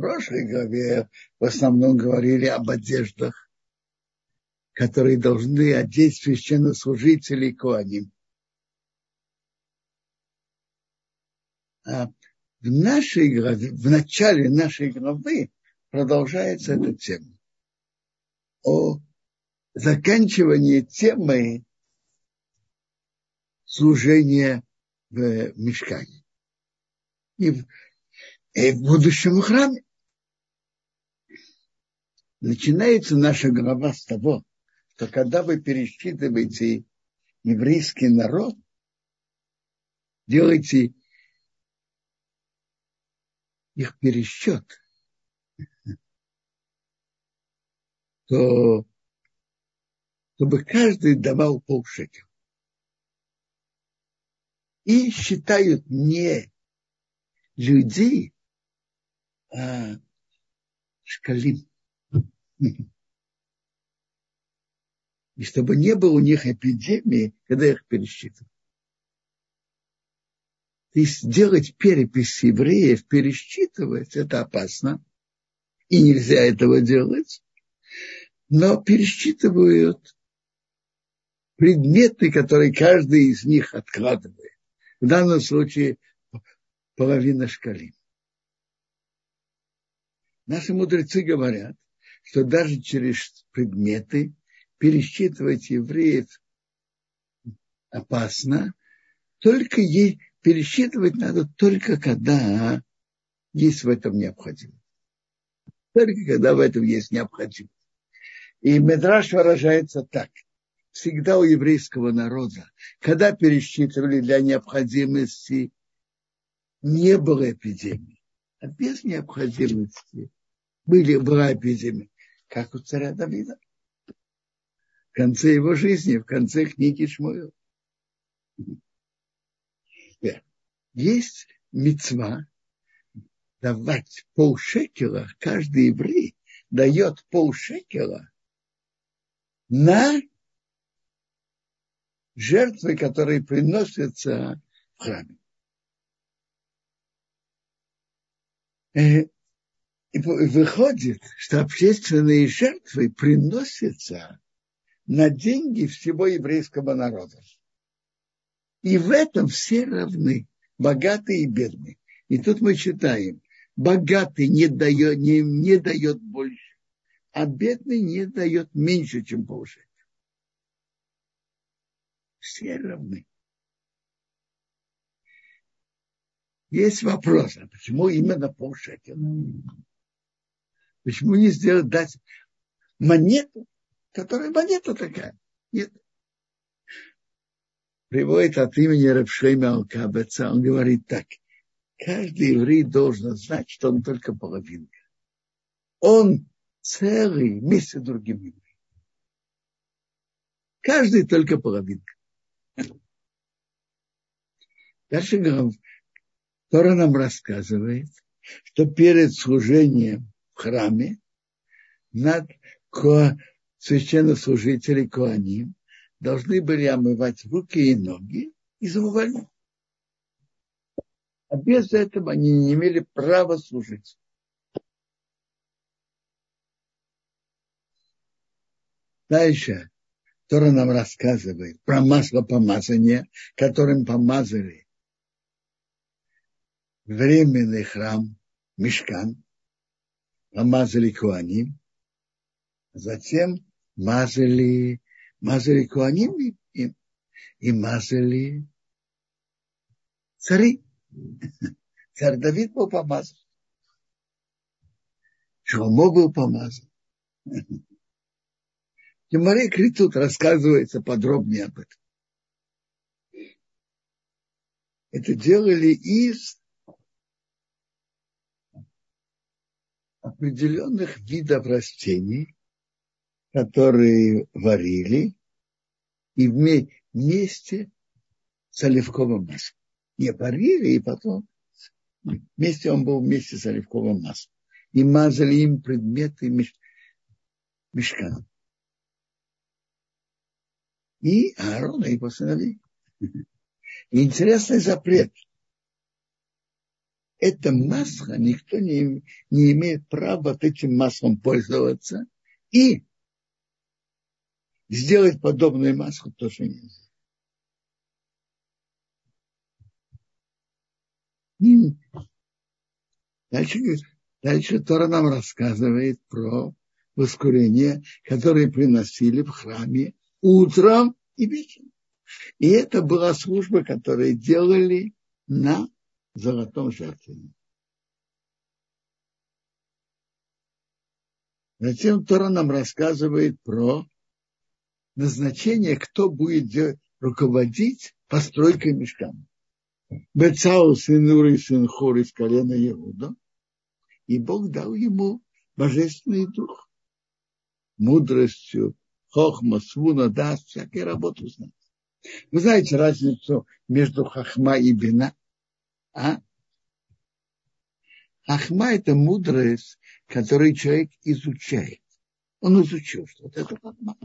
прошлой главе в основном говорили об одеждах, которые должны одеть священнослужителей Коаним. А в нашей главе, в начале нашей главы продолжается эта тема о заканчивании темы служения в мешкане и в, и в будущем храме. Начинается наша глава с того, что когда вы пересчитываете еврейский народ, делаете их пересчет, то чтобы каждый давал полшекера. И считают не людей, а шкалим. И чтобы не было у них эпидемии, когда их пересчитывают. То есть делать перепись евреев, пересчитывать, это опасно. И нельзя этого делать. Но пересчитывают предметы, которые каждый из них откладывает. В данном случае половина шкали. Наши мудрецы говорят, что даже через предметы пересчитывать евреев опасно, только ей пересчитывать надо только когда есть в этом необходимость. Только когда в этом есть необходимость. И Медраш выражается так. Всегда у еврейского народа, когда пересчитывали для необходимости, не было эпидемии. А без необходимости были, была эпидемия, как у царя Давида. В конце его жизни, в конце книги Шмуэл. Есть мецва давать полшекела, каждый еврей дает полшекела на жертвы, которые приносятся в храме. И выходит, что общественные жертвы приносятся на деньги всего еврейского народа. И в этом все равны, богатые и бедные. И тут мы читаем, богатый не дает, не, не дает больше, а бедный не дает меньше, чем полшекеля. Все равны. Есть вопрос, а почему именно полшекеля? Почему не сделать дать монету, которая монета такая? Нет. Приводит от имени Рабшейма Алкабеца, он говорит так. Каждый еврей должен знать, что он только половинка. Он целый вместе с евреями. Каждый только половинка. Дальше Тора нам рассказывает, что перед служением храме над священнослужители Коаним должны были омывать руки и ноги из умывальника. А без этого они не имели права служить. Дальше Тора нам рассказывает про масло помазания, которым помазали временный храм, мешкан, помазали куаним, затем мазали, мазали куаним и, и, и мазали цари. Царь Давид был помазан. Шломо был помазан. Геморрей Критут рассказывается подробнее об этом. Это делали из определенных видов растений, которые варили, и вместе с оливковым маслом. Не варили, и потом вместе он был вместе с оливковым маслом. И мазали им предметы мешкана и Аарона и его интересный запрет. Это масло, никто не, не имеет права этим маслом пользоваться. И сделать подобное масло тоже нельзя. Дальше, дальше Тора нам рассказывает про воскурение, которое приносили в храме утром и вечером. И это была служба, которую делали на золотом жертвеннике. Затем Тора нам рассказывает про назначение, кто будет руководить постройкой мешкана. Бецау сын Нуры, сын Хор из колена Иуда. И Бог дал ему божественный дух. Мудростью, хохма, свуна, даст, всякие работу знать. Вы знаете разницу между хахма и бина? А? Хахма – это мудрость, которую человек изучает. Он изучил что-то. Это хахма.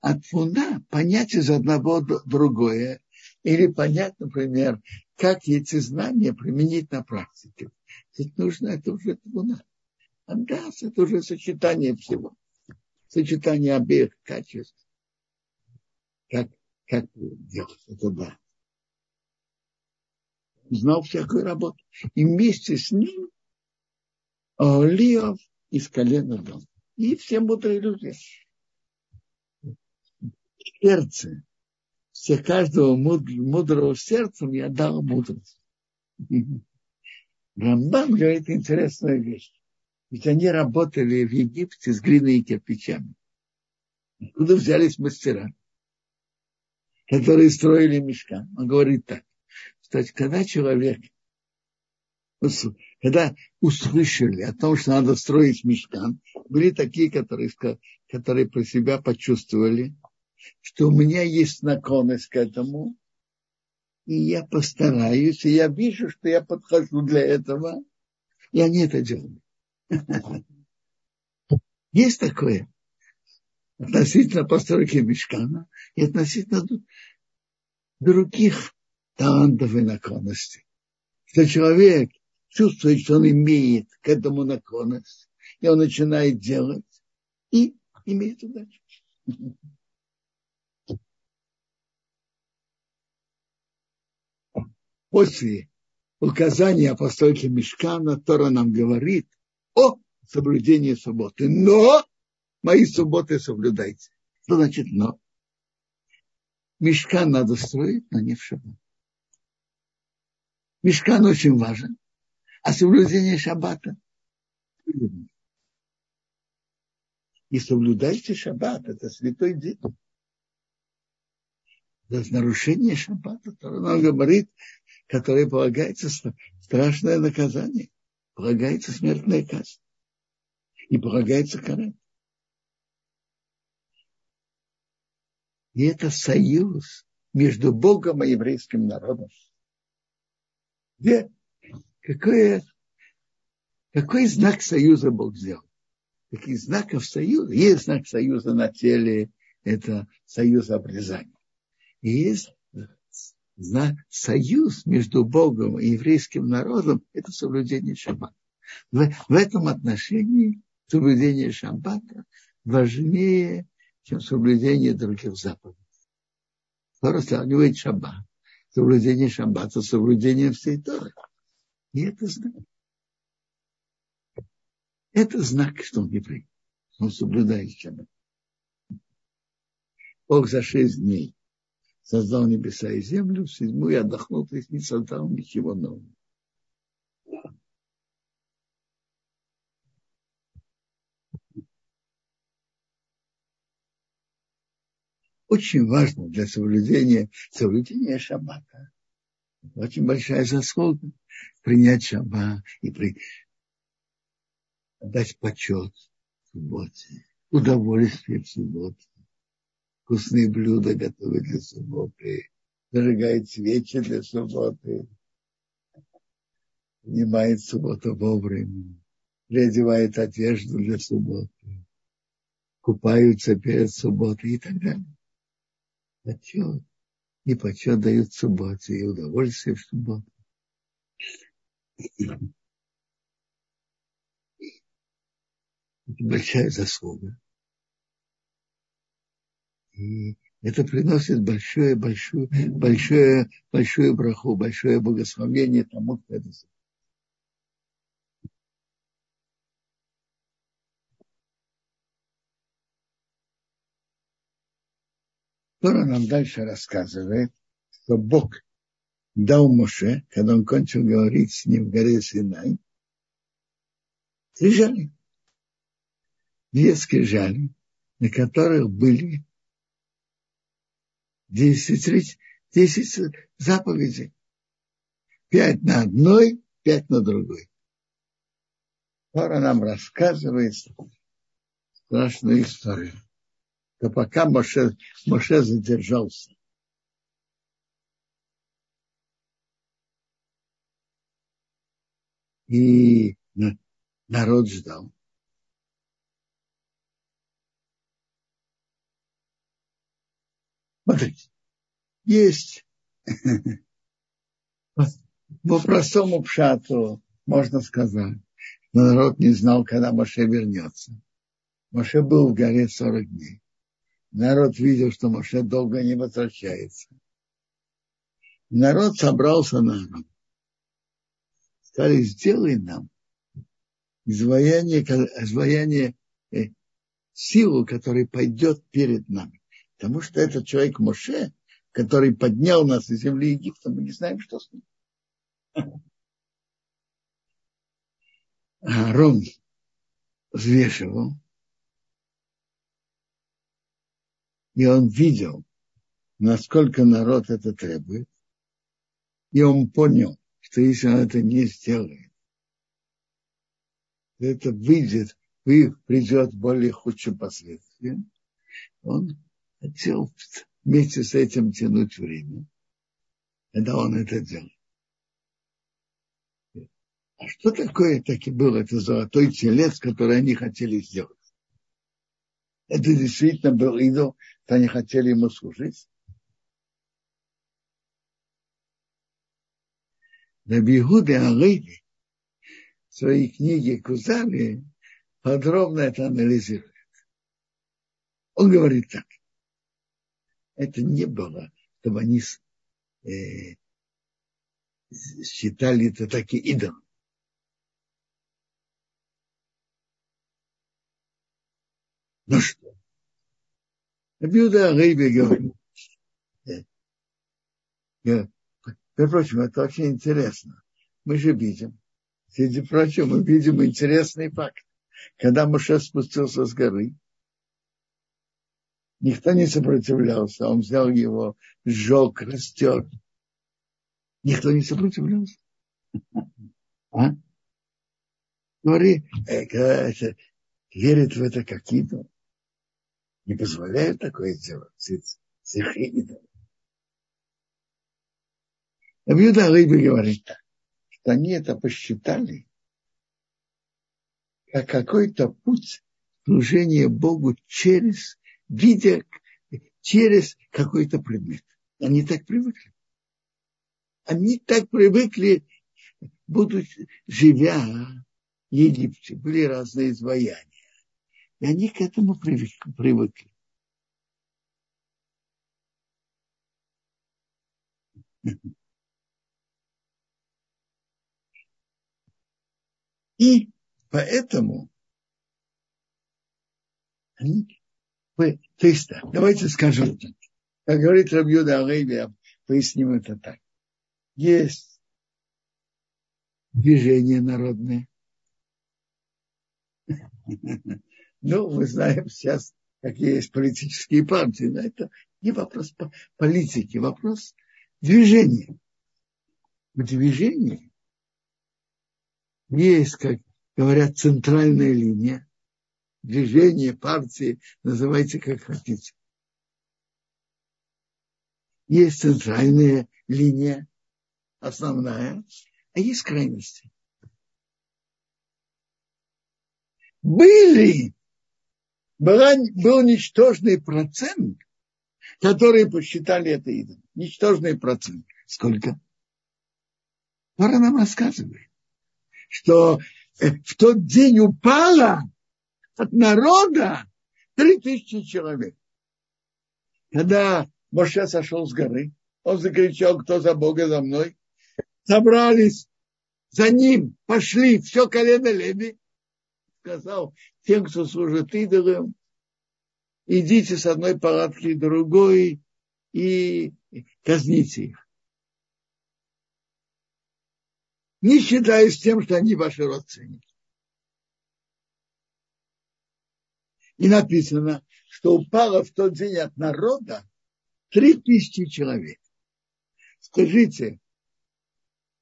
А твуна – понять из одного другое. Или понять, например, как эти знания применить на практике. Ведь нужно, это уже твуна. Андас – это уже сочетание всего. Сочетание обеих качеств. Как, как делать это да знал всякую работу. И вместе с ним Лиов из колена дом. И все мудрые люди. Сердце. Все каждого мудрого сердцем я дал мудрость. Рамбам говорит интересную вещь. Ведь они работали в Египте с глиной и кирпичами. Откуда взялись мастера, которые строили мешка? Он говорит так. Кстати, когда человек, когда услышали о том, что надо строить мешкан, были такие, которые, которые про себя почувствовали, что у меня есть наклонность к этому, и я постараюсь, и я вижу, что я подхожу для этого, и они это делают. Есть такое относительно постройки мешкана и относительно других талантов и наклонностей. Что человек чувствует, что он имеет к этому наклонность, и он начинает делать, и имеет удачу. После указания о постройке мешкана Тора нам говорит о соблюдении субботы. Но мои субботы соблюдайте. Что значит но? Мешкан надо строить, но не в шаббат. Мешкан очень важен, а соблюдение шаббата. И соблюдайте шаббат, это святой день. За нарушение шаббата, Торан говорит, которое полагается страшное наказание, полагается смертная казнь и полагается карать. И это союз между Богом и еврейским народом. Где? Какое, какой знак союза Бог сделал? Каких знаков союза? Есть знак союза на теле, это союз обрезания. И есть знак, союз между Богом и еврейским народом, это соблюдение шаббата. В, в этом отношении соблюдение шаббата важнее, чем соблюдение других заповедей. Тора сравнивает шаббат соблюдение шаббата, соблюдение всей Торы. И это знак. Это знак, что он еврей. Он соблюдает шаббат. Бог за шесть дней создал небеса и землю, в седьмую отдохнул, то есть не создал ничего нового. Очень важно для соблюдения, соблюдения шаббата. Очень большая заслуга принять шаббат и при... дать почет субботе, удовольствие в субботе, вкусные блюда готовить для субботы, зажигает свечи для субботы, принимает субботу вовремя, переодевает одежду для субботы, купаются перед субботой и так далее почет и почет дают субботе, и удовольствие в субботу. Это большая заслуга. И это приносит большое, большое, большое, большое браху, большое благословение тому, кто это сделал. Тора нам дальше рассказывает, что Бог дал Моше, когда он кончил говорить с ним в горе Синай, скрижали. Две скрижали, на которых были десять, десять заповедей. Пять на одной, пять на другой. Тора нам рассказывает страшную историю то пока Моше, Моше задержался. И народ ждал. Смотрите, есть по простому пшату можно сказать, но народ не знал, когда Моше вернется. Моше был в горе 40 дней народ видел, что Моше долго не возвращается. Народ собрался на Арам. Сказали, сделай нам изваяние, э, силу, который пойдет перед нами. Потому что этот человек Моше, который поднял нас из земли Египта, мы не знаем, что с ним. Аарон взвешивал, и он видел, насколько народ это требует, и он понял, что если он это не сделает, это выйдет, придет более худшим последствиям. Он хотел вместе с этим тянуть время, когда он это делал. А что такое таки был это золотой телец, который они хотели сделать? Это действительно был идол, то они хотели ему служить. Раби Игуды Алейди в своей книге Кузали подробно это анализирует. Он говорит так. Это не было, чтобы они э, считали это такие идолом. Ну что? Бьюда Рейбе говорит. Между прочим, это очень интересно. Мы же видим, среди прочего, мы видим интересный факт. Когда Моше спустился с горы, никто не сопротивлялся. Он взял его, сжег, растер. Никто не сопротивлялся. А? Говори, э, верит в это какие-то не позволяют такое делать с их идолами. Абьюда Рыби говорит так, что они это посчитали как какой-то путь служения Богу через, видя, через какой-то предмет. Они так привыкли. Они так привыкли, будучи, живя в Египте, были разные изваяния. И они к этому привыкли. И поэтому они, то есть, давайте скажем так, как говорит Рабьюда Алейби, поясним это так. Есть движение народное. Ну, мы знаем сейчас, какие есть политические партии, но это не вопрос политики, вопрос движения. В движении есть, как говорят, центральная линия, движение, партии, называйте как хотите. Есть центральная линия, основная, а есть крайности. Были была, был ничтожный процент, которые посчитали это идолом. Ничтожный процент. Сколько? Пора нам рассказывает. что э, в тот день упало от народа три тысячи человек. Когда Моше сошел с горы, он закричал, кто за Бога за мной. Собрались за ним, пошли, все колено Леви. Сказал тем, кто служит идолам, идите с одной палатки другой и казните их. Не считаясь тем, что они ваши родственники. И написано, что упало в тот день от народа три тысячи человек. Скажите,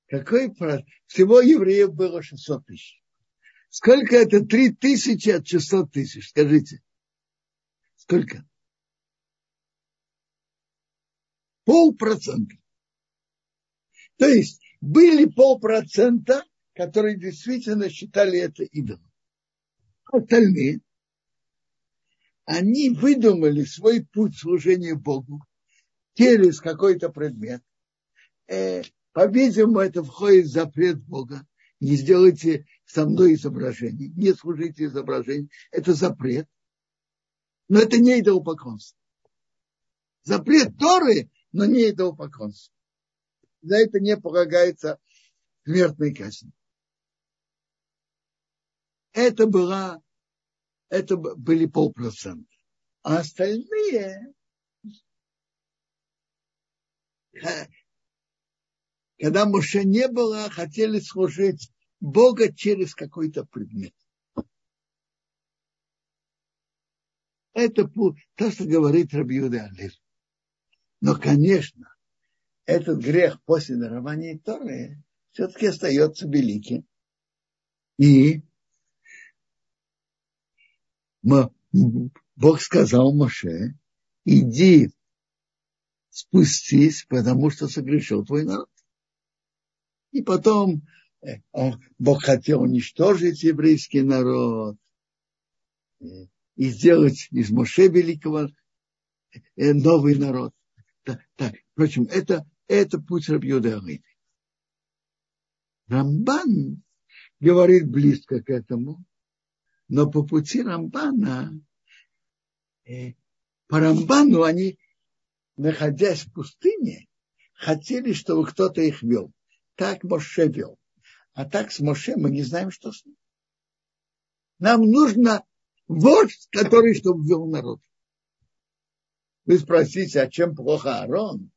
какой всего евреев было 600 тысяч? Сколько это три тысячи от 600 тысяч? Скажите. Сколько? Полпроцента. То есть были полпроцента, которые действительно считали это идолом. Остальные, они выдумали свой путь служения Богу через какой-то предмет. Э, по-видимому, это входит в запрет Бога. Не сделайте со мной изображение, не служите изображение. Это запрет. Но это не идолопоклонство. Запрет Торы, но не идолопоклонство. За это не полагается смертной казнь. Это была, это были полпроцента. А остальные, когда Моше не было, хотели служить Бога через какой-то предмет. Это то, что говорит Рабиуда Алиф. Но, конечно, этот грех после дарования Торы все-таки остается великим. И Бог сказал Моше, иди спустись, потому что согрешил твой народ. И потом э, Бог хотел уничтожить еврейский народ и сделать из Моше великого э, новый народ. Так, так. Впрочем, это, это путь Рабьюда. Рамбан говорит близко к этому, но по пути Рамбана, э, по Рамбану они, находясь в пустыне, хотели, чтобы кто-то их вел. Так Моше вел. А так с Моше мы не знаем, что с ним. Нам нужно вождь, который чтобы ввел народ. Вы спросите, а чем плохо Аарон?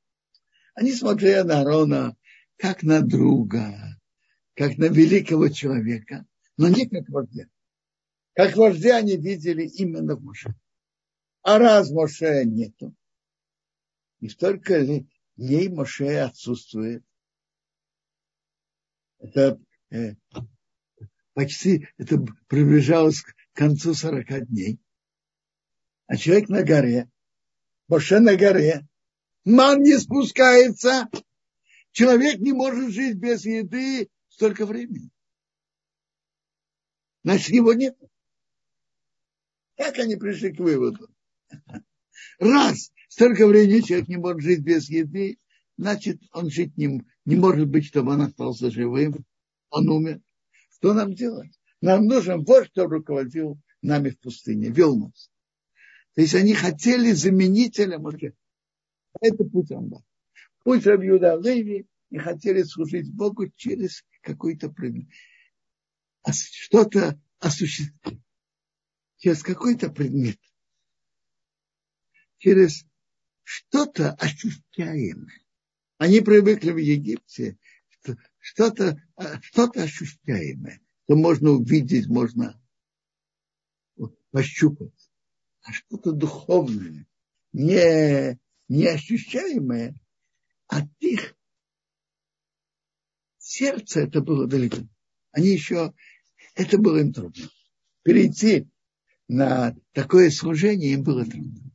Они смотрели на Аарона как на друга, как на великого человека, но не как вождя. Как вождя они видели именно Моше. А раз Моше нету, и столько дней Моше отсутствует, это э, почти это приближалось к концу 40 дней. А человек на горе, Моше на горе, ман не спускается, человек не может жить без еды столько времени. Значит, его нет. Как они пришли к выводу? Раз столько времени человек не может жить без еды, значит, он жить не, не может быть, чтобы он остался живым, он умер. Что нам делать? Нам нужен вождь, кто руководил нами в пустыне, вел нас. То есть они хотели заменителя Моше. Это путь Рамба. Путь Рабиуда Леви и хотели служить Богу через какой-то предмет. Что-то осуществить. Через какой-то предмет. Через что-то ощущаемое. Они привыкли в Египте что-то что ощущаемое, что можно увидеть, можно пощупать. А что-то духовное, не, неощущаемое, от их сердца это было далеко. Они еще, это было им трудно. Перейти на такое служение им было трудно.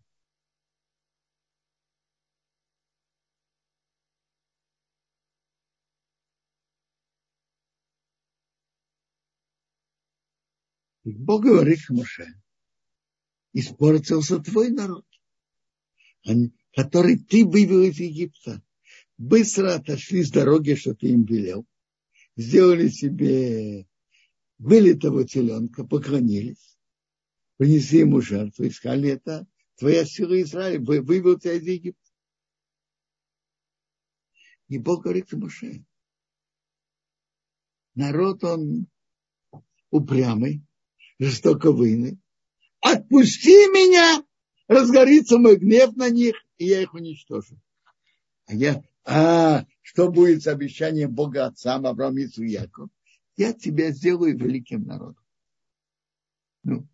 Бог говорит к Моше, испортился твой народ, который ты вывел из Египта. Быстро отошли с дороги, что ты им велел. сделали себе вылитого теленка, поклонились, принесли ему жертву, искали это, твоя сила Израиля вывел тебя из Египта. И Бог говорит Моше, народ он упрямый, жестоко войны. Отпусти меня, разгорится мой гнев на них, и я их уничтожу. А я, а, что будет с обещанием Бога отцам Авраам и Яков? Я тебя сделаю великим народом. Ну,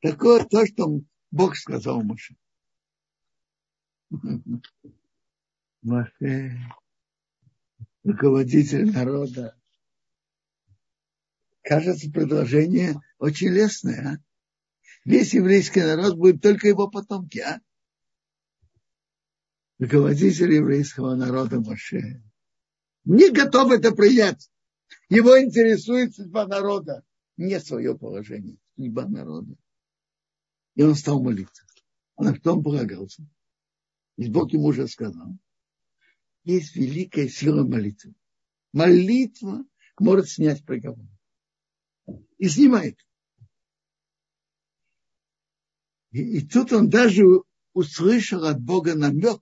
такое то, что Бог сказал Моше. Моше, руководитель народа. Кажется, предложение очень лестное, а? Весь еврейский народ будет только его потомки, а? Руководитель еврейского народа Моше не готов это принять. Его интересует судьба народа, не свое положение, судьба народа. И он стал молиться. А на что он полагался? И Бог ему уже сказал. Есть великая сила молитвы. Молитва может снять приговор. И снимает. И, и тут он даже услышал от Бога намек,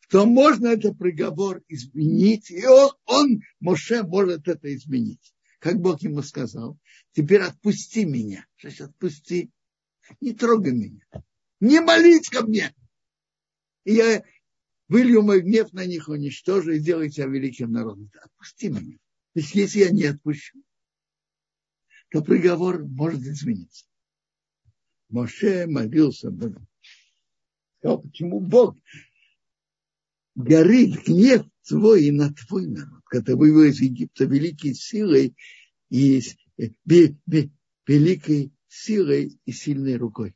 что можно этот приговор изменить. И он, он, Моше, может это изменить. Как Бог ему сказал, теперь отпусти меня. Сейчас отпусти не трогай меня, не молись ко мне. И я вылью мой гнев на них, уничтожу и сделаю тебя великим народом. Отпусти меня. То есть, если я не отпущу, то приговор может измениться. Моше молился Богу. Сказал, почему Бог горит гнев твой и на твой народ, когда вывел из Египта великой силой и великой силой и сильной рукой.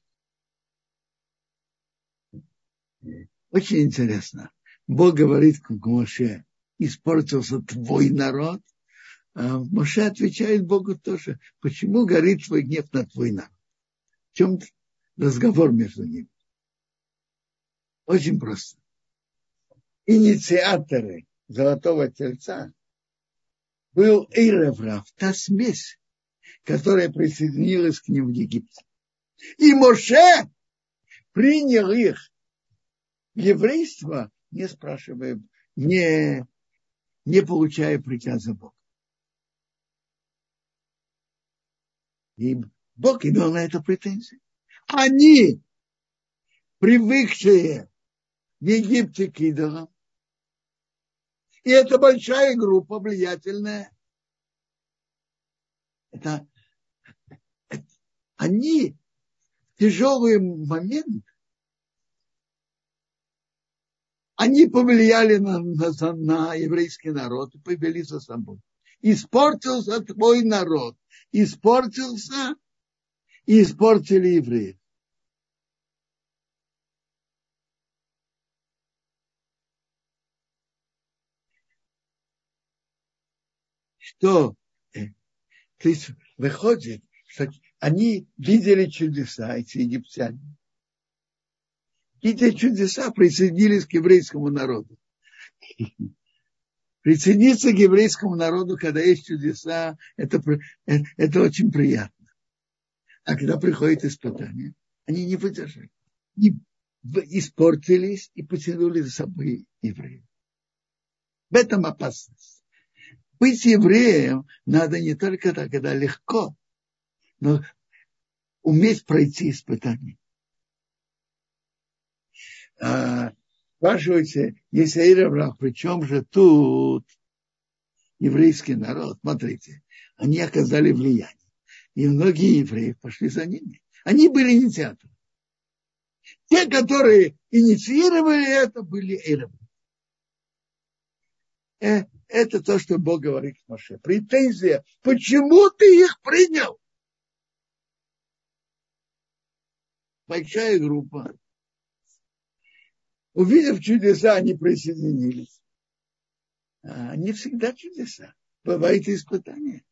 Очень интересно. Бог говорит к Моше, испортился твой народ, а Моше отвечает Богу тоже, почему горит твой гнев на твой народ? Чем разговор между ними? Очень просто. Инициаторы Золотого Тельца был Эйреврав, та смесь, которая присоединилась к ним в Египте. И Моше принял их еврейство, не спрашивая, не, не получая приказа Бога. И Бог имел на это претензии. Они, привыкшие в Египте к идолам, и это большая группа влиятельная, это они в тяжелый момент, они повлияли на, на, на еврейский народ и повели за собой. Испортился твой народ, испортился и испортили евреев. Что то есть выходит, что они видели чудеса, эти египтяне. Эти чудеса присоединились к еврейскому народу. Присоединиться к еврейскому народу, когда есть чудеса, это, это очень приятно. А когда приходит испытание, они не выдержали. Не испортились и потянули за собой евреев. В этом опасность. Быть евреем надо не только так, когда легко, но уметь пройти испытание. А, спрашиваете, если Эйраврах, при чем же тут еврейский народ? Смотрите, они оказали влияние. И многие евреи пошли за ними. Они были инициаторы. Те, которые инициировали это, были Эйраврах. Э, это то, что Бог говорит к Моше. Претензия. Почему ты их принял? Большая группа. Увидев чудеса, они присоединились. А не всегда чудеса. Бывает испытания.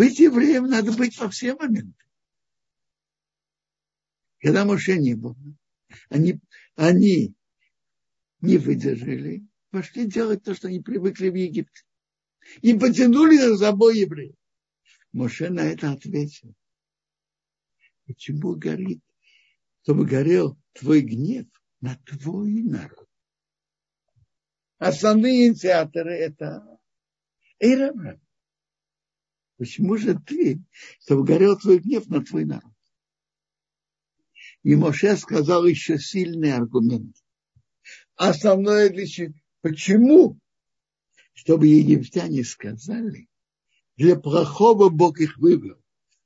Быть евреем надо быть во все моменты. Когда Моше не было, они, они не выдержали пошли делать то, что они привыкли в Египте. И потянули за собой евреев. Моше на это ответил. Почему горит? Чтобы горел твой гнев на твой народ. Основные инициаторы это Эйрабрам. Почему же ты, чтобы горел твой гнев на твой народ? И Моше сказал еще сильный аргумент. Основное для чего? Почему? Чтобы египтяне сказали, для плохого Бог их выбрал.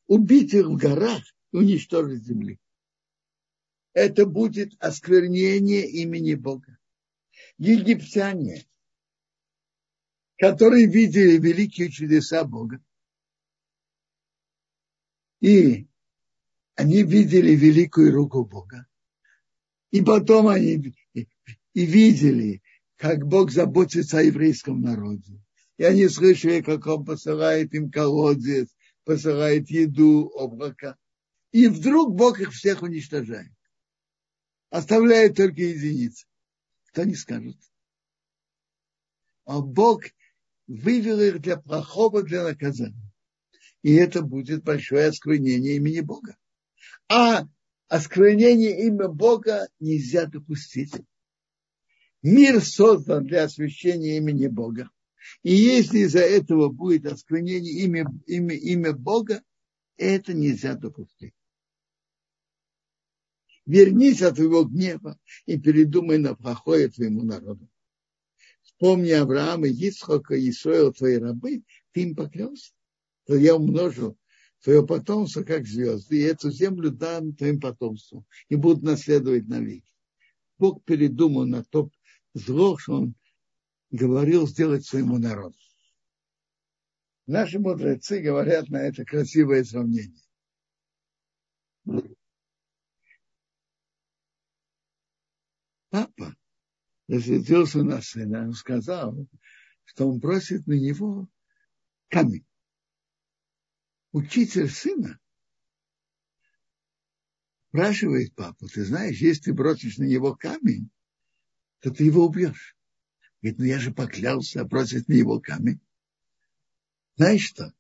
Убить их в горах и уничтожить земли. Это будет осквернение имени Бога. Египтяне, которые видели великие чудеса Бога, и они видели великую руку Бога. И потом они и видели, как Бог заботится о еврейском народе. И они слышали, как он посылает им колодец, посылает еду, облака. И вдруг Бог их всех уничтожает. Оставляет только единицы. Кто не скажет? А Бог вывел их для плохого, для наказания. И это будет большое осквернение имени Бога. А осквернение имя Бога нельзя допустить. Мир создан для освящения имени Бога. И если из-за этого будет осквернение имя, имя, имя Бога, это нельзя допустить. Вернись от твоего гнева и передумай на плохое твоему народу. Вспомни Авраама, Исхока и Исоила, твои рабы, ты им поклялся, то я умножу твое потомство, как звезды, и эту землю дам твоим потомству, и будут наследовать навеки. Бог передумал на то зло, что он говорил сделать своему народу. Наши мудрецы говорят на это красивое сравнение. Папа рассердился на сына, он сказал, что он просит на него камень. Учитель сына спрашивает папу, ты знаешь, если ты бросишь на него камень, то ты его убьешь. Говорит, ну я же поклялся бросить на его камень. Знаешь что?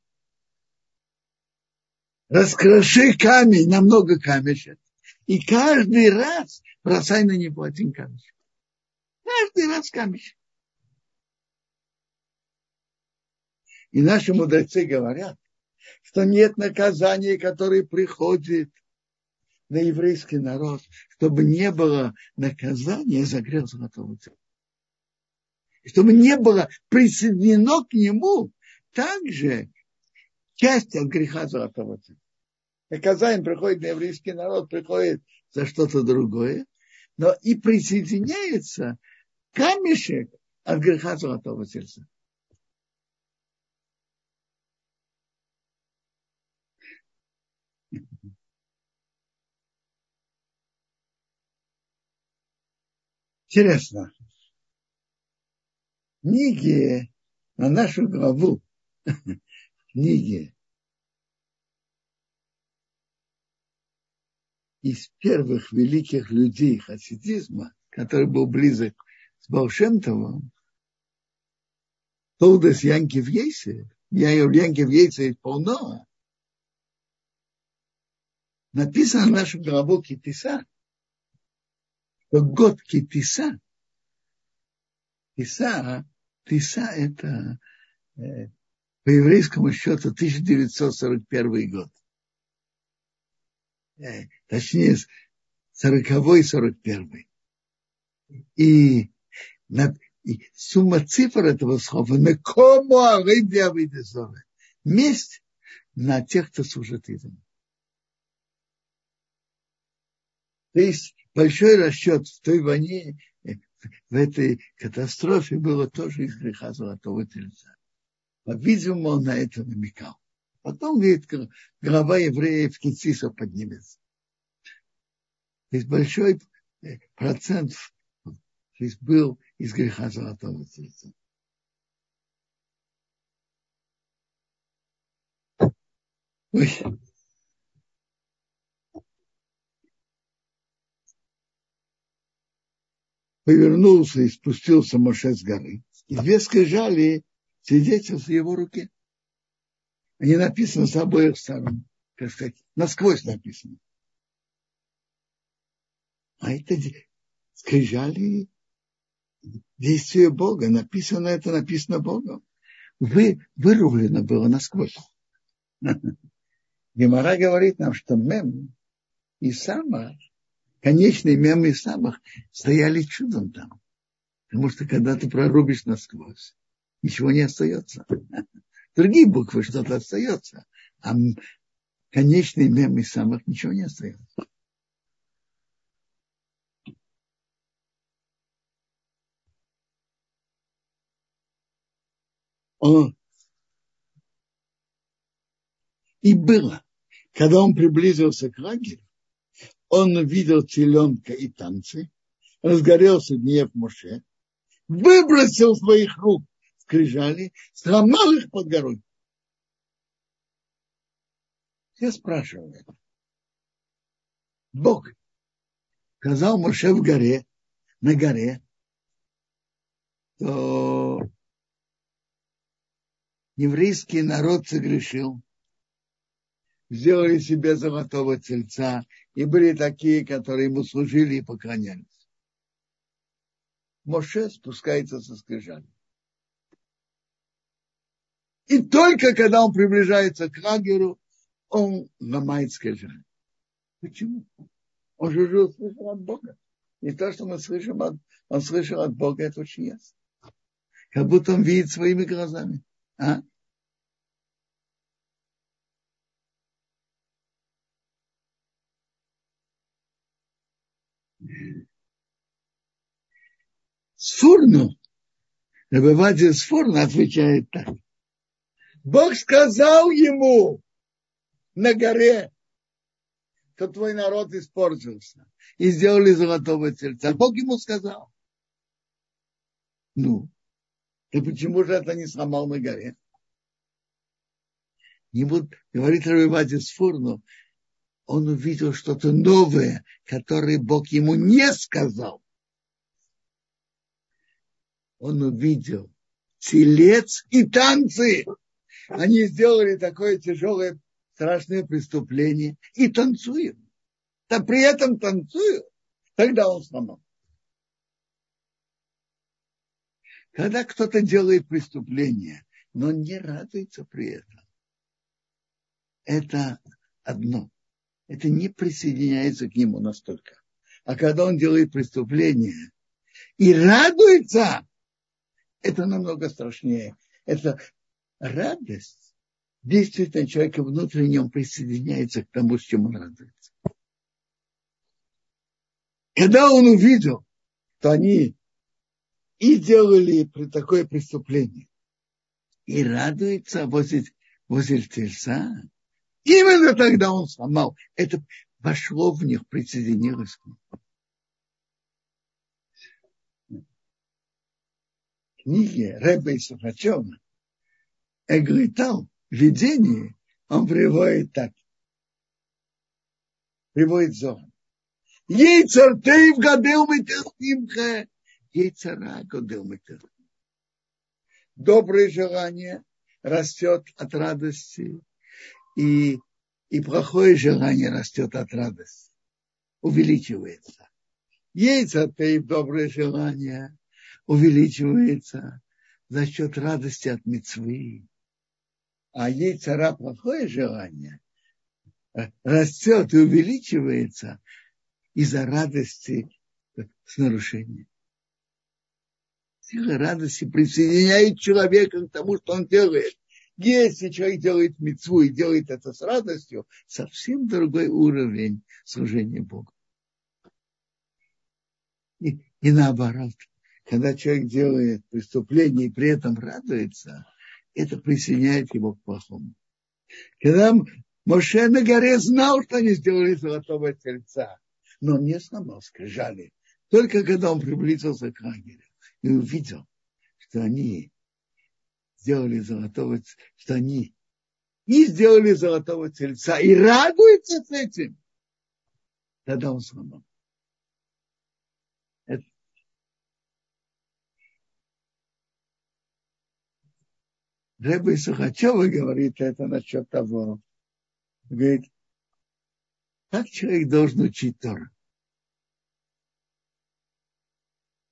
Раскроши камень на много камешек. И каждый раз бросай на него один камешек. Каждый раз камешек. И наши мудрецы говорят, что нет наказания, которое приходит на еврейский народ, чтобы не было наказания за грех золотого тела чтобы не было присоединено к нему также часть от греха золотого царя. Наказание приходит на еврейский народ, приходит за что-то другое, но и присоединяется камешек от греха золотого сердца. Интересно. Книге, на нашу главу, книге из первых великих людей хасидизма, который был близок с Балшемтовым, Толдес Янкив Ейсе, я Янкив Ейсе полно, написано в нашу главу Китиса, что год Китиса, Киса Тиса – это э, по еврейскому счету 1941 год. Э, точнее, 40-й, 41 И, и сумма цифр этого слова на кому месть на тех, кто служит этому. То есть большой расчет в той войне, в этой катастрофе было тоже из греха золотого тельца. По-видимому, он на это намекал. Потом, говорит, голова евреев Кицисо поднимется. То есть большой процент то есть был из греха золотого тельца. Ой. Повернулся и спустился Моше с горы. И две скрижали свидетельство в его руке. Они написаны с обоих сторон, как сказать, насквозь написано. А это скрижали действие Бога. Написано это, написано Богом. Вы, вырублено было насквозь. Гемора говорит нам, что мем и сама, конечный мем и самых стояли чудом там. Потому что когда ты прорубишь насквозь, ничего не остается. Другие буквы что-то остается, а конечный мем и самых ничего не остается. Он и было, когда он приблизился к лагерю, он увидел теленка и танцы, разгорелся гнев Моше, выбросил своих рук скрижали, сломал их под горой. Все спрашивают. Бог сказал Моше в горе, на горе, то еврейский народ согрешил, сделали себе золотого тельца, и были такие, которые ему служили и поклонялись. Моше спускается со скрижами. И только когда он приближается к лагерю, он ломает скрижали. Почему? Он же уже услышал от Бога. И то, что мы слышим от, он слышал от Бога, это очень ясно. Как будто он видит своими глазами. А? Сфурну, Рабавадия Сфурну отвечает так. Бог сказал ему на горе, что твой народ испортился и сделали золотого тельца. Бог ему сказал. Ну, и почему же это не сломал на горе? Не буду, говорит Рабивади Сфурну, он увидел что-то новое, которое Бог ему не сказал. Он увидел телец и танцы. Они сделали такое тяжелое, страшное преступление и танцуют. Да при этом танцуют. Тогда он сломал. Когда кто-то делает преступление, но не радуется при этом, это одно это не присоединяется к нему настолько. А когда он делает преступление и радуется, это намного страшнее. Это радость действительно человека внутренне он присоединяется к тому, с чем он радуется. Когда он увидел, что они и делали такое преступление, и радуется возле, возле тельца, Именно тогда он сломал. Это вошло в них, присоединилось к ним. Книге Рэба и Сафачева Эглитал видение он приводит так. Приводит Зохан. Ейцар ты в гадел митахимха, ейцара гадел митахимха. Доброе желание растет от радости, и, и плохое желание растет от радости, увеличивается. Яйца и доброе желание увеличивается за счет радости от мецвы. А яйцара плохое желание растет и увеличивается из-за радости с нарушением. Сила радости присоединяет человека к тому, что он делает. Если человек делает мецву и делает это с радостью, совсем другой уровень служения Богу. И, и наоборот, когда человек делает преступление и при этом радуется, это присоединяет его к плохому. Когда Моше на горе знал, что они сделали золотого тельца, но он не сломал скрижали. Только когда он приблизился к ангелу и увидел, что они сделали золотого, что они и сделали золотого тельца и радуются с этим, тогда он сломал. Рэба Сухачева говорит это насчет того. Говорит, как человек должен учить Тору?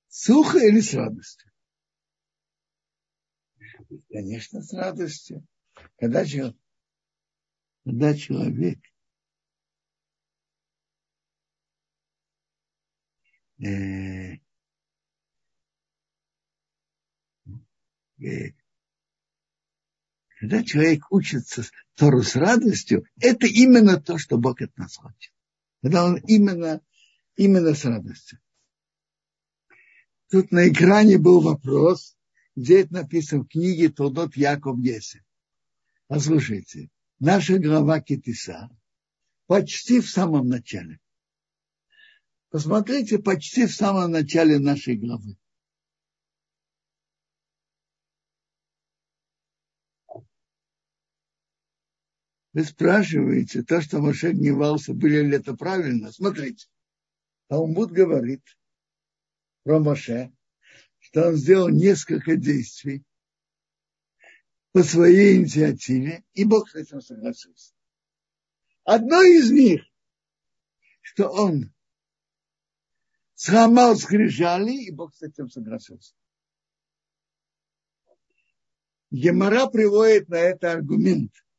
Сухо или с радостью? Конечно, с радостью. Когда, человек, когда человек э, э, когда человек учится Тору с радостью, это именно то, что Бог от нас хочет. Когда он именно, именно с радостью. Тут на экране был вопрос, где это написано в книге Толдот Яков Еси. Послушайте, наша глава Китиса почти в самом начале. Посмотрите, почти в самом начале нашей главы. Вы спрашиваете, то, что Моше гневался, были ли это правильно? Смотрите, Талмуд говорит про Моше, что он сделал несколько действий по своей инициативе, и Бог с этим согласился. Одно из них, что он сломал скрижали, и Бог с этим согласился. Гемора приводит на это аргумент –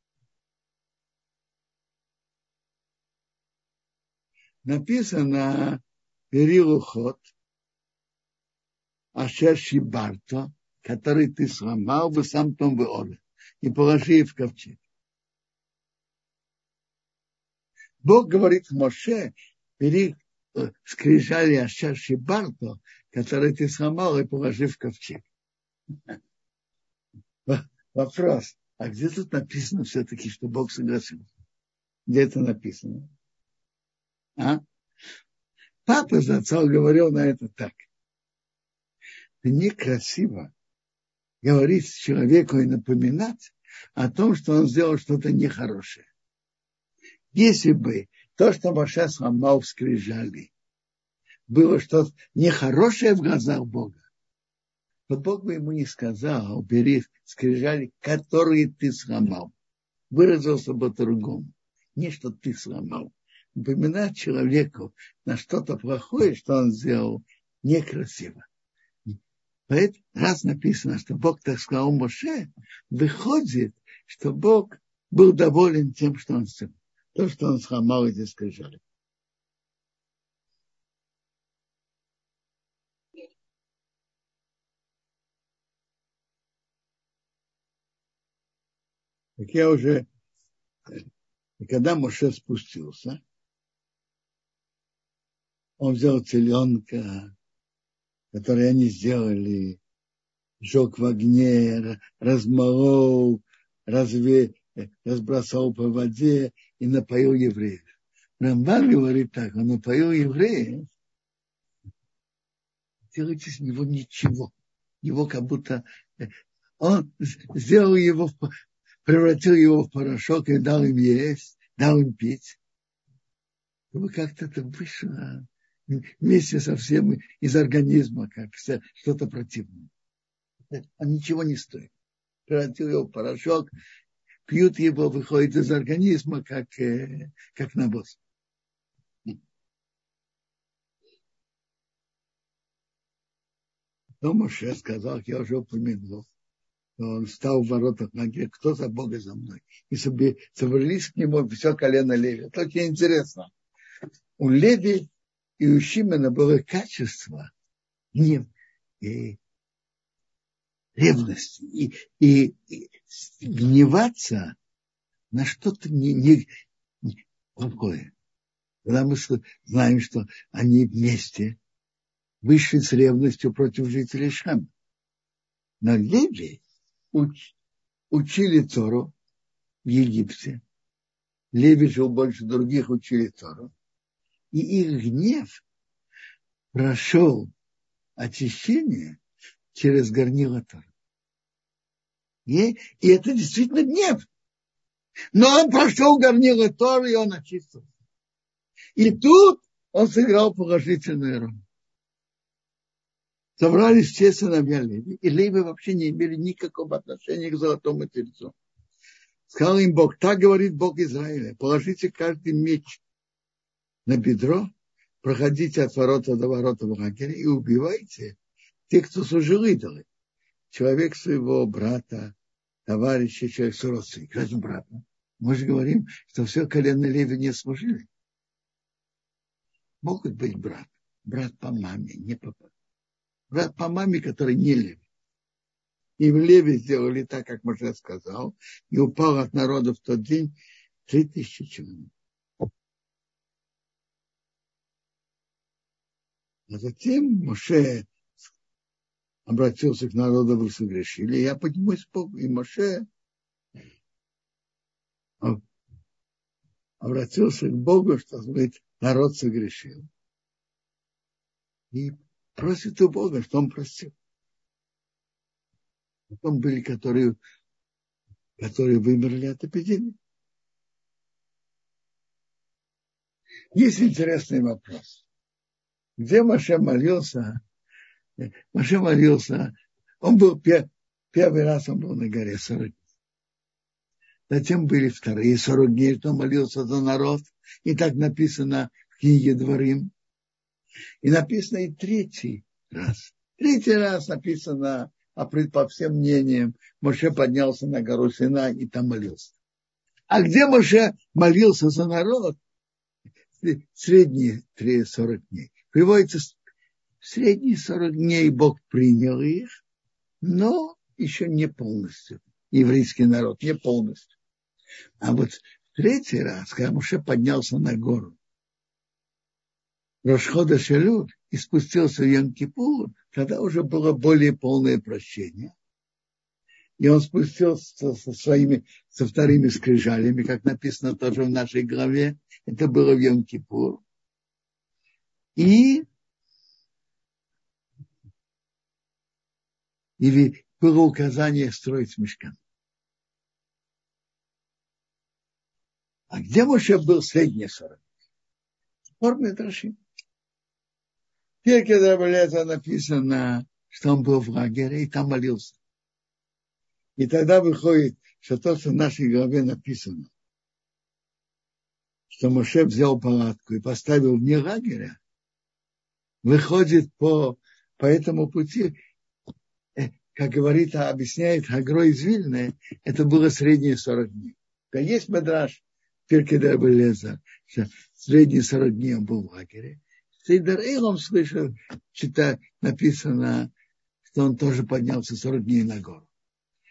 написано перилухот, ашер шибарто, который ты сломал бы сам том бы оле, и положи в ковчег. Бог говорит Моше, бери э, скрижали ашер шибарто, который ты сломал и положи в ковчег. Вопрос, а где тут написано все-таки, что Бог согласился? Где это написано? А? Папа за отцом говорил на это так. Некрасиво говорить человеку и напоминать о том, что он сделал что-то нехорошее. Если бы то, что Маша сломал в скрижали, было что-то нехорошее в глазах Бога, то Бог бы ему не сказал, убери скрижали, которые ты сломал. Выразился бы по-другому. Не, что ты сломал напоминать человеку на что-то плохое, что он сделал, некрасиво. Поэтому раз написано, что Бог так сказал Моше, выходит, что Бог был доволен тем, что он сделал. То, что он сломал эти скрижали. Так я уже, когда Моше спустился, он взял теленка, который они сделали, сжег в огне, размолол, разве, разбросал по воде и напоил евреев. Рамбан говорит так, он напоил евреев, делайте с него ничего. Его как будто он сделал его, превратил его в порошок и дал им есть, дал им пить. Чтобы как-то это вышло вместе со всем из организма, как что-то противное. А ничего не стоит. Превратил его в порошок, пьют его, выходит из организма, как, э, как навоз. Но Моше сказал, я уже упомянул, он встал в воротах ноги, кто за Бога за мной. И собрались к нему все колено Леви. Это очень интересно. У Леви и у Шимона было качество гнев, и ревность, и, и, и гневаться на что-то не, не, не плохое. Когда мы знаем, что они вместе вышли с ревностью против жителей Шама. Но Леви уч, учили Тору в Египте. Леви жил больше других, учили Тору и их гнев прошел очищение через горнило Тора. И, и это действительно гнев. Но он прошел горнило Тора, и он очистился. И тут он сыграл положительную роль. собрались все сыновья Леви, и Леви вообще не имели никакого отношения к золотому тельцу. Сказал им Бог, так говорит Бог Израиля, положите каждый меч на бедро, проходите от ворота до ворота в лагере и убивайте тех, кто служил идолы. Человек своего брата, товарища, человек с родственника, брата. Мы же говорим, что все колено Леви не служили. Могут быть брат, брат по маме, не по брат по маме, который не Леви. И в Леве сделали так, как Моше сказал, и упал от народа в тот день три тысячи человек. А затем Моше обратился к народу, вы согрешили, я поднимусь Богу. И Моше обратился к Богу, что говорит, народ согрешил. И просит у Бога, что он простил. Потом были, которые, которые вымерли от эпидемии. Есть интересный вопрос. Где Маше молился? Маше молился, он был первый раз он был на горе 40 дней. Затем были вторые 40 дней, что молился за народ. И так написано в книге Дворим. И написано и третий раз. Третий раз написано, а по всем мнениям, Моше поднялся на гору Сина и там молился. А где Моше молился за народ? Средние 40 дней. Приводится средние 40 дней Бог принял их, но еще не полностью. Еврейский народ не полностью. А вот третий раз, когда Моше поднялся на гору, Рошхода Шелют и спустился в Йом-Кипур, тогда уже было более полное прощение. И он спустился со своими, со вторыми скрижалями, как написано тоже в нашей главе. Это было в Йом-Кипур. И, и было указание строить мешкан. А где Моше был средний сорок? Спор Медрашим. Перке Драбелеза написано, что он был в лагере и там молился. И тогда выходит, что то, что в нашей главе написано, что Моше взял палатку и поставил вне лагеря, выходит по, по этому пути, э, как говорит, объясняет Агро из Вильны, это было средние 40 дней. Есть Мадраш, Перке Драбелеза, что средние 40 дней он был в лагере. Сейдер Эйлом слышал, читать, написано, что он тоже поднялся 40 дней на гору.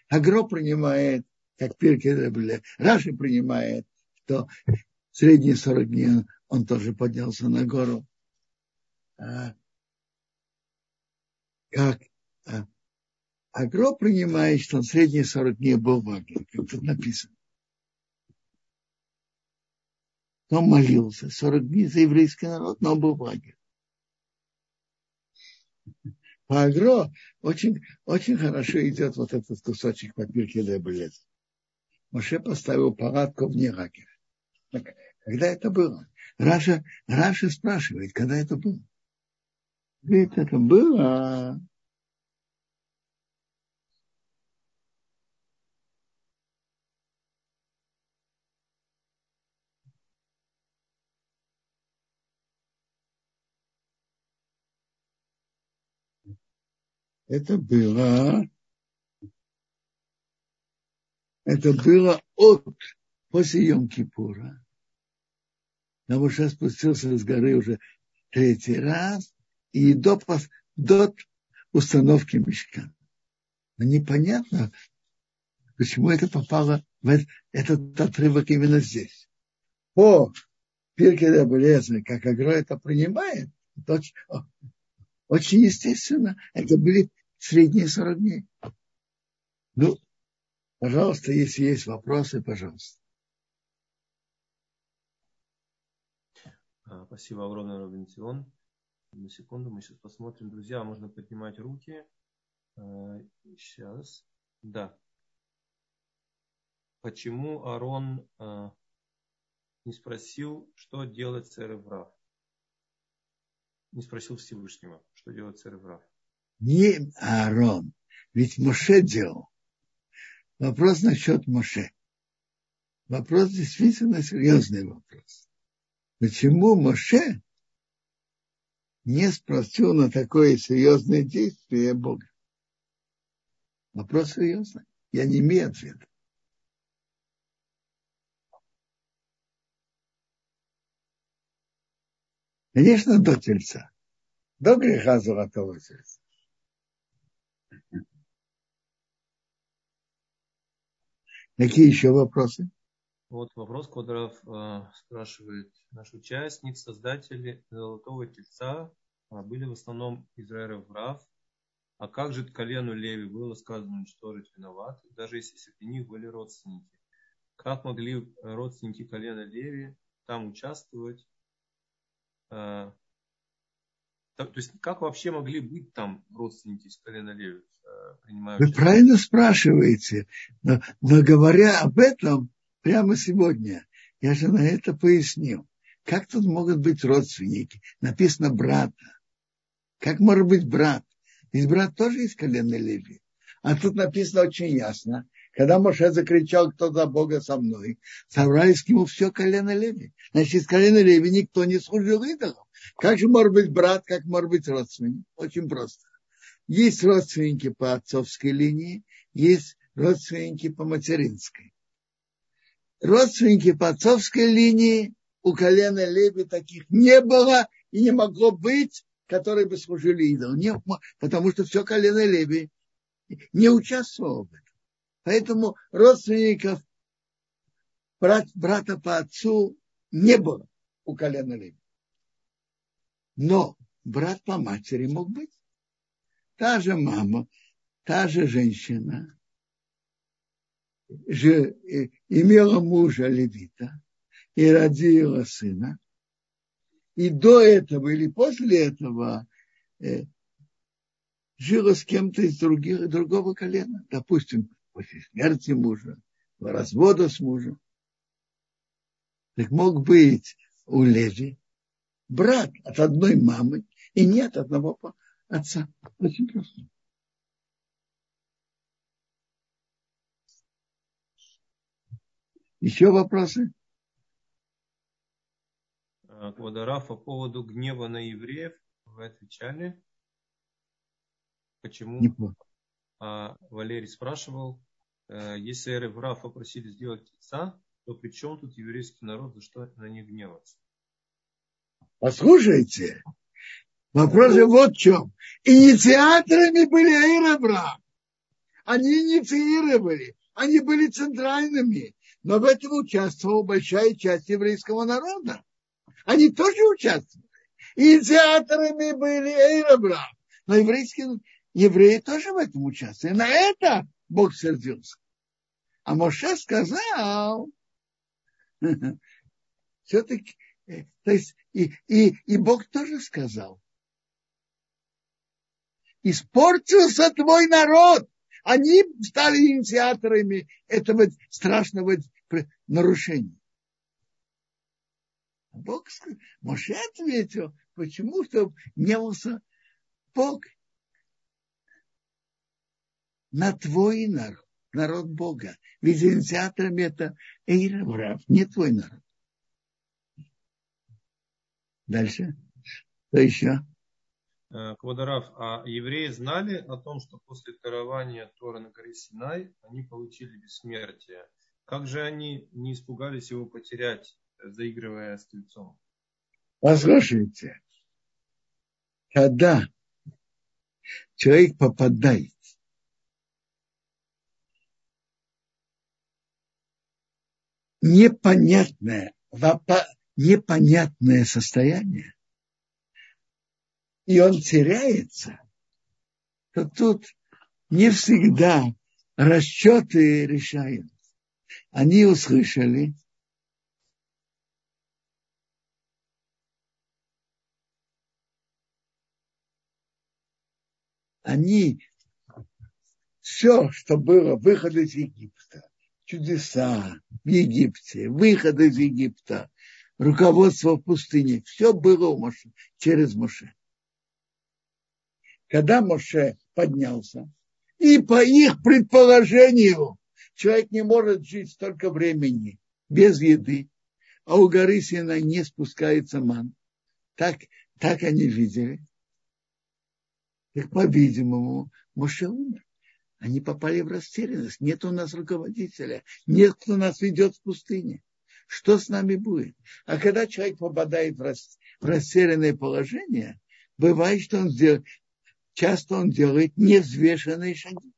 Агро принимает, как Пирке Раши принимает, что средние 40 дней он тоже поднялся на гору. А, как а, Агро принимает, что он средние 40 дней был в Аге, как тут написано. он молился 40 дней за еврейский народ, но был в лагере. По Агро очень, очень хорошо идет вот этот кусочек папирки Лебелец. Моше поставил палатку вне лагеря. Когда это было? Раша, Раша спрашивает, когда это было? Говорит, это было. Это было, это было от, после Йом-Кипура. Навуша спустился с горы уже третий раз и до, до установки мешка. Но непонятно, почему это попало в этот отрывок именно здесь. По Пирке Дабулеза, как Агро это принимает, это очень, очень естественно, это были средние 40 дней. Ну, пожалуйста, если есть вопросы, пожалуйста. А, спасибо огромное, Робин Сион. На секунду, мы сейчас посмотрим. Друзья, можно поднимать руки. Сейчас. А, да. Почему Арон а, не спросил, что делать царь Врав? Не спросил Всевышнего, что делать царь Врав. Не Аарон. Ведь Моше делал. Вопрос насчет Моше. Вопрос действительно серьезный вопрос. Почему Моше не спросил на такое серьезное действие Бога? Вопрос серьезный. Я не имею ответа. Конечно, до тельца. До греха золотого тельца. Какие еще вопросы? Вот вопрос, Квадров э, спрашивает. Наш участник, создатели Золотого Тельца э, были в основном Израилев Рав. А как же колену Леви было сказано уничтожить виноват, даже если среди них были родственники? Как могли родственники колена Леви там участвовать? Э, то есть как вообще могли быть там родственники с колена Леви? Э, Вы правильно спрашиваете, но, но говоря об этом прямо сегодня, я же на это пояснил. Как тут могут быть родственники? Написано брата. Как может быть брат? Ведь брат тоже из колена Леви. А тут написано очень ясно. Когда Моше закричал, кто за Бога со мной, собрались к нему все колено Леви. Значит, из колена Леви никто не служил идолом. Как же может быть брат, как может быть родственник? Очень просто. Есть родственники по отцовской линии, есть родственники по материнской. Родственники по отцовской линии у колена Леви таких не было и не могло быть, которые бы служили идолу. Не, потому что все колено Леви не участвовало в этом. Поэтому родственников брат, брата по отцу не было у колена Леви. Но брат по матери мог быть та же мама, та же женщина же э, имела мужа левита и родила сына. И до этого или после этого э, жила с кем-то из других, другого колена. Допустим, после смерти мужа, развода с мужем. Так мог быть у Леви брат от одной мамы и нет одного отца. Очень просто. Еще вопросы? Квадораф по поводу гнева на евреев вы отвечали. Почему? Не а Валерий спрашивал, э, если Эрев Раф попросили сделать отца, то при чем тут еврейский народ, за что на них гневаться? Послушайте, Вопрос же вот в чем. Инициаторами были Эйр Они инициировали, они были центральными, но в этом участвовала большая часть еврейского народа. Они тоже участвовали. Инициаторами были Эйр Но еврейские, евреи тоже в этом участвовали. На это Бог сердился. А Моше сказал, все-таки, э, то есть, и, и, и Бог тоже сказал, испортился твой народ. Они стали инициаторами этого страшного нарушения. А Бог Моше ответил, почему что гневался Бог на твой народ, народ Бога. Ведь инициаторами это Эйраврав, не твой народ. Дальше. Что еще? Э, Квадараф, а евреи знали о том, что после дарования Тора на горе Синай они получили бессмертие? Как же они не испугались его потерять, заигрывая с тельцом? Послушайте, когда человек попадает непонятное, непонятное состояние, и он теряется, то тут не всегда расчеты решают. Они услышали, они все, что было, выход из Египта, чудеса в Египте, выход из Египта, руководство в пустыне, все было у Моше, через Моше когда Моше поднялся, и по их предположению человек не может жить столько времени без еды, а у горы Сина не спускается ман. Так, так они видели. Так, по-видимому, Моше умер. Они попали в растерянность. Нет у нас руководителя. Нет, кто нас ведет в пустыне. Что с нами будет? А когда человек попадает в растерянное положение, бывает, что он часто он делает невзвешенные шаги.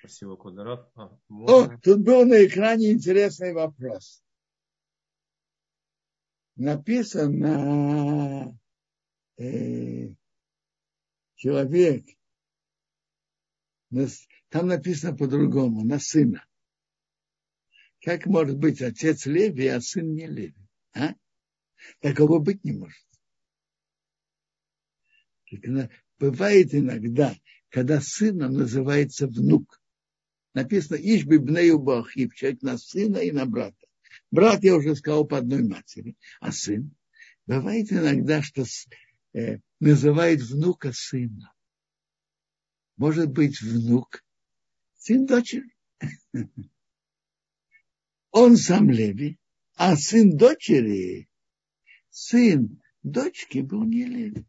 Спасибо, Кударов. А, О, тут был на экране интересный вопрос. Написано э, человек, там написано по-другому, на сына. Как может быть отец Леви, а сын не Леви? А? Такого быть не может. Бывает иногда, когда сыном называется внук. Написано Ишби бнею бахиб, человек на сына и на брата. Брат, я уже сказал, по одной матери, а сын. Бывает иногда, что э, называет внука сына. Может быть, внук, сын дочери. Он сам Леви, а сын дочери, сын дочки был не Леви.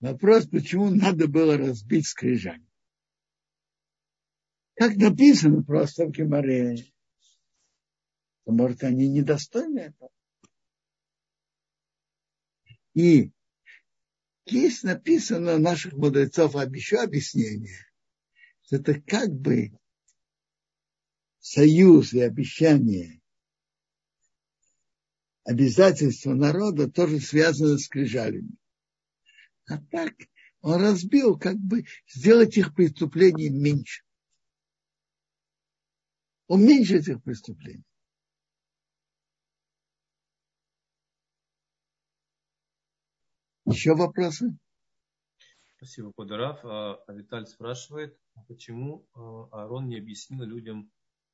Вопрос, почему надо было разбить скрижаль. Как написано просто в Геморе, может, они недостойны этого. И есть написано наших мудрецов еще объяснение, это как бы союз и обещание, обязательства народа тоже связано с крижалями. А так он разбил, как бы сделать их преступления меньше. Уменьшить их преступления. Еще вопросы? Спасибо, Кударав. А, а Виталь спрашивает, а почему а, Аарон не объяснил людям,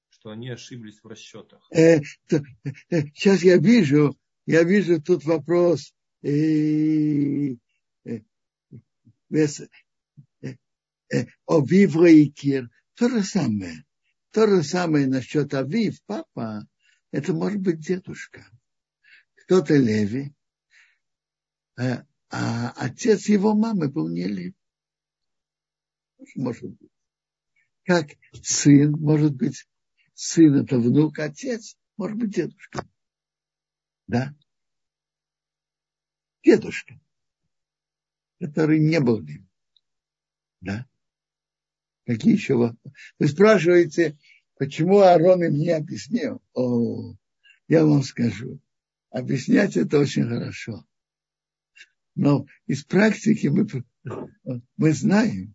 что они ошиблись в расчетах? Э, то, э, сейчас я вижу, я вижу тут вопрос э, э, э, э, о Вивре и Кир. То же самое. То же самое насчет Авив, папа, это может быть дедушка. Кто-то Леви, а а отец его мамы был не Лев. Может быть. Как сын, может быть, сын это внук, отец, может быть, дедушка. Да? Дедушка, который не был Лев. Да? Какие еще вопросы? Вы спрашиваете, почему Аарон им не объяснил? О, я вам скажу. Объяснять это очень хорошо. Но из практики мы, мы знаем,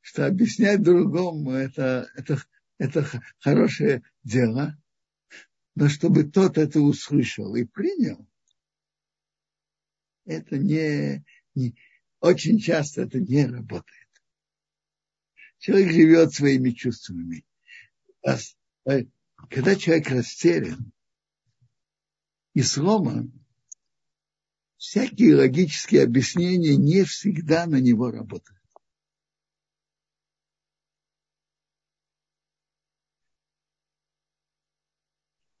что объяснять другому это, это, это хорошее дело, но чтобы тот это услышал и принял, это не, не очень часто это не работает. Человек живет своими чувствами. А э, когда человек растерян и сломан, всякие логические объяснения не всегда на него работают.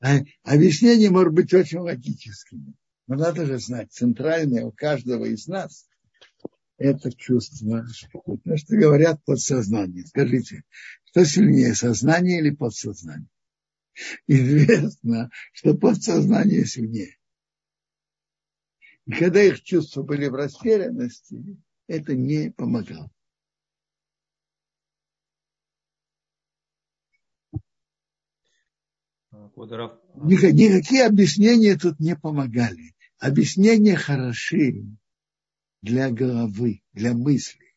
А объяснение может быть очень логическим. Но надо же знать, центральное у каждого из нас это чувство, то, что говорят подсознание. Скажите, что сильнее, сознание или подсознание? Известно, что подсознание сильнее. И когда их чувства были в растерянности, это не помогало. Никакие объяснения тут не помогали. Объяснения хороши для головы, для мысли.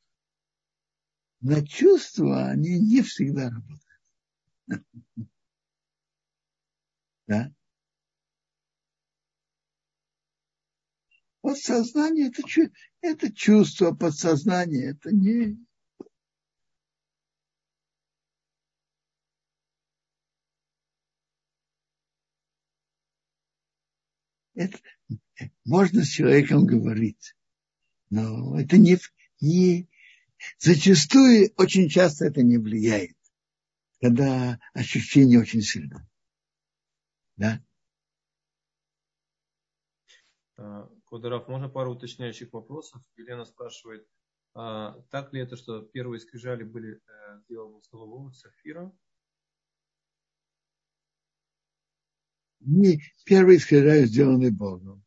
На чувства они не всегда работают. Да? Подсознание это, это чувство, подсознание это не... Это, можно с человеком говорить, но это не, не зачастую, очень часто это не влияет, когда ощущение очень сильно. Да? Квадраф, можно пару уточняющих вопросов? Елена спрашивает, а, так ли это, что первые скрижали были э, сделаны из голубого сафира? Не, первые скрижали сделаны Богом,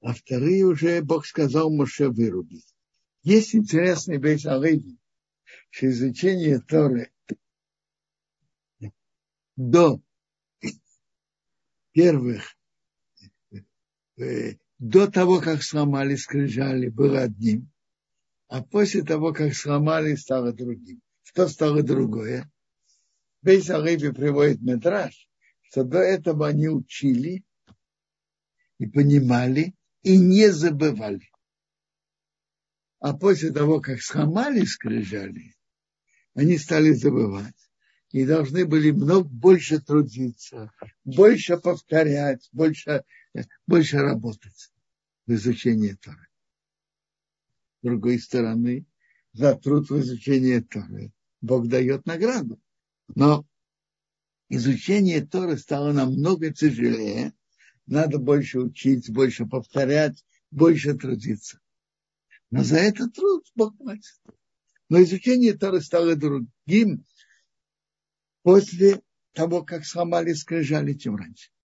а вторые уже Бог сказал Моше вырубить. Есть интересный бейс Алеви, что изучение Торы до первых э, до того, как сломали скрижали, было одним, а после того, как сломали, стало другим. Что стало другое? Бейс Алеви приводит метраж, что до этого они учили и понимали, и не забывали. А после того, как сломали скрижали, они стали забывать и должны были много больше трудиться, больше повторять, больше, больше работать в изучении Торы. С другой стороны, за труд в изучении Торы Бог дает награду. Но изучение Торы стало намного тяжелее. Надо больше учить, больше повторять, больше трудиться. Но за этот труд Бог платит. Но изучение Торы стало другим после того, как сломали скрижали, чем раньше.